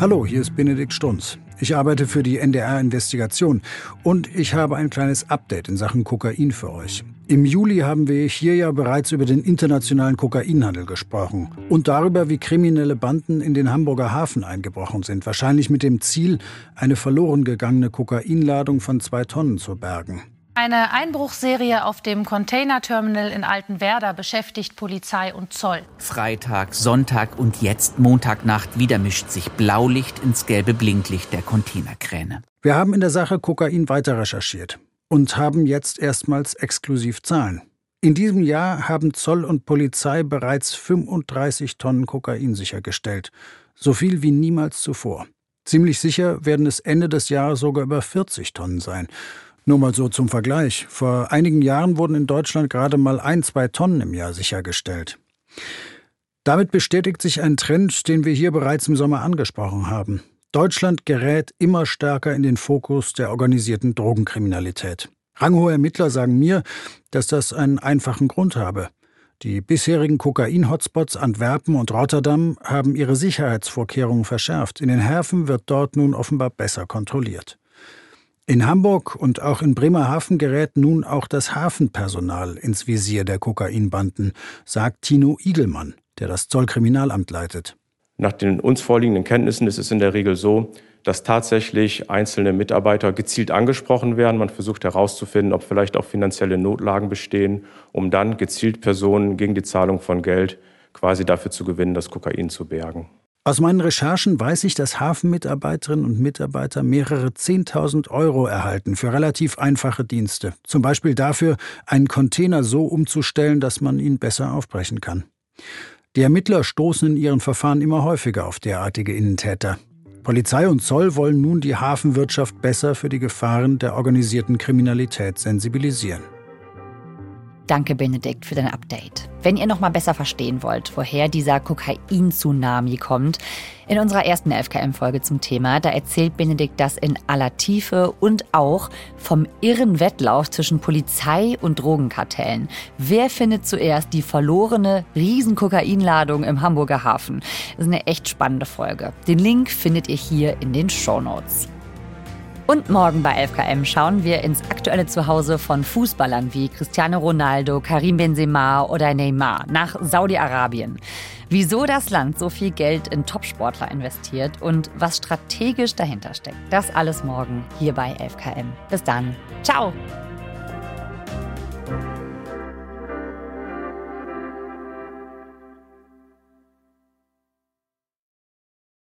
Hallo, hier ist Benedikt Strunz. Ich arbeite für die NDR Investigation und ich habe ein kleines Update in Sachen Kokain für euch. Im Juli haben wir hier ja bereits über den internationalen Kokainhandel gesprochen und darüber, wie kriminelle Banden in den Hamburger Hafen eingebrochen sind, wahrscheinlich mit dem Ziel, eine verloren gegangene Kokainladung von zwei Tonnen zu bergen. Eine Einbruchserie auf dem Containerterminal in Altenwerder beschäftigt Polizei und Zoll. Freitag, Sonntag und jetzt Montagnacht wieder mischt sich Blaulicht ins gelbe Blinklicht der Containerkräne. Wir haben in der Sache Kokain weiter recherchiert und haben jetzt erstmals exklusiv Zahlen. In diesem Jahr haben Zoll und Polizei bereits 35 Tonnen Kokain sichergestellt, so viel wie niemals zuvor. Ziemlich sicher werden es Ende des Jahres sogar über 40 Tonnen sein. Nur mal so zum Vergleich. Vor einigen Jahren wurden in Deutschland gerade mal ein, zwei Tonnen im Jahr sichergestellt. Damit bestätigt sich ein Trend, den wir hier bereits im Sommer angesprochen haben. Deutschland gerät immer stärker in den Fokus der organisierten Drogenkriminalität. Ranghohe Ermittler sagen mir, dass das einen einfachen Grund habe. Die bisherigen Kokain-Hotspots Antwerpen und Rotterdam haben ihre Sicherheitsvorkehrungen verschärft. In den Häfen wird dort nun offenbar besser kontrolliert. In Hamburg und auch in Bremerhaven gerät nun auch das Hafenpersonal ins Visier der Kokainbanden, sagt Tino Igelmann, der das Zollkriminalamt leitet. Nach den uns vorliegenden Kenntnissen ist es in der Regel so, dass tatsächlich einzelne Mitarbeiter gezielt angesprochen werden. Man versucht herauszufinden, ob vielleicht auch finanzielle Notlagen bestehen, um dann gezielt Personen gegen die Zahlung von Geld quasi dafür zu gewinnen, das Kokain zu bergen. Aus meinen Recherchen weiß ich, dass Hafenmitarbeiterinnen und Mitarbeiter mehrere 10.000 Euro erhalten für relativ einfache Dienste. Zum Beispiel dafür, einen Container so umzustellen, dass man ihn besser aufbrechen kann. Die Ermittler stoßen in ihren Verfahren immer häufiger auf derartige Innentäter. Polizei und Zoll wollen nun die Hafenwirtschaft besser für die Gefahren der organisierten Kriminalität sensibilisieren. Danke, Benedikt, für dein Update. Wenn ihr noch mal besser verstehen wollt, woher dieser Kokain-Tsunami kommt, in unserer ersten FKM-Folge zum Thema, da erzählt Benedikt das in aller Tiefe und auch vom irren Wettlauf zwischen Polizei und Drogenkartellen. Wer findet zuerst die verlorene Riesenkokainladung im Hamburger Hafen? Das ist eine echt spannende Folge. Den Link findet ihr hier in den Show Notes. Und morgen bei 11KM schauen wir ins aktuelle Zuhause von Fußballern wie Cristiano Ronaldo, Karim Benzema oder Neymar nach Saudi-Arabien. Wieso das Land so viel Geld in Topsportler investiert und was strategisch dahinter steckt. Das alles morgen hier bei 11KM. Bis dann. Ciao!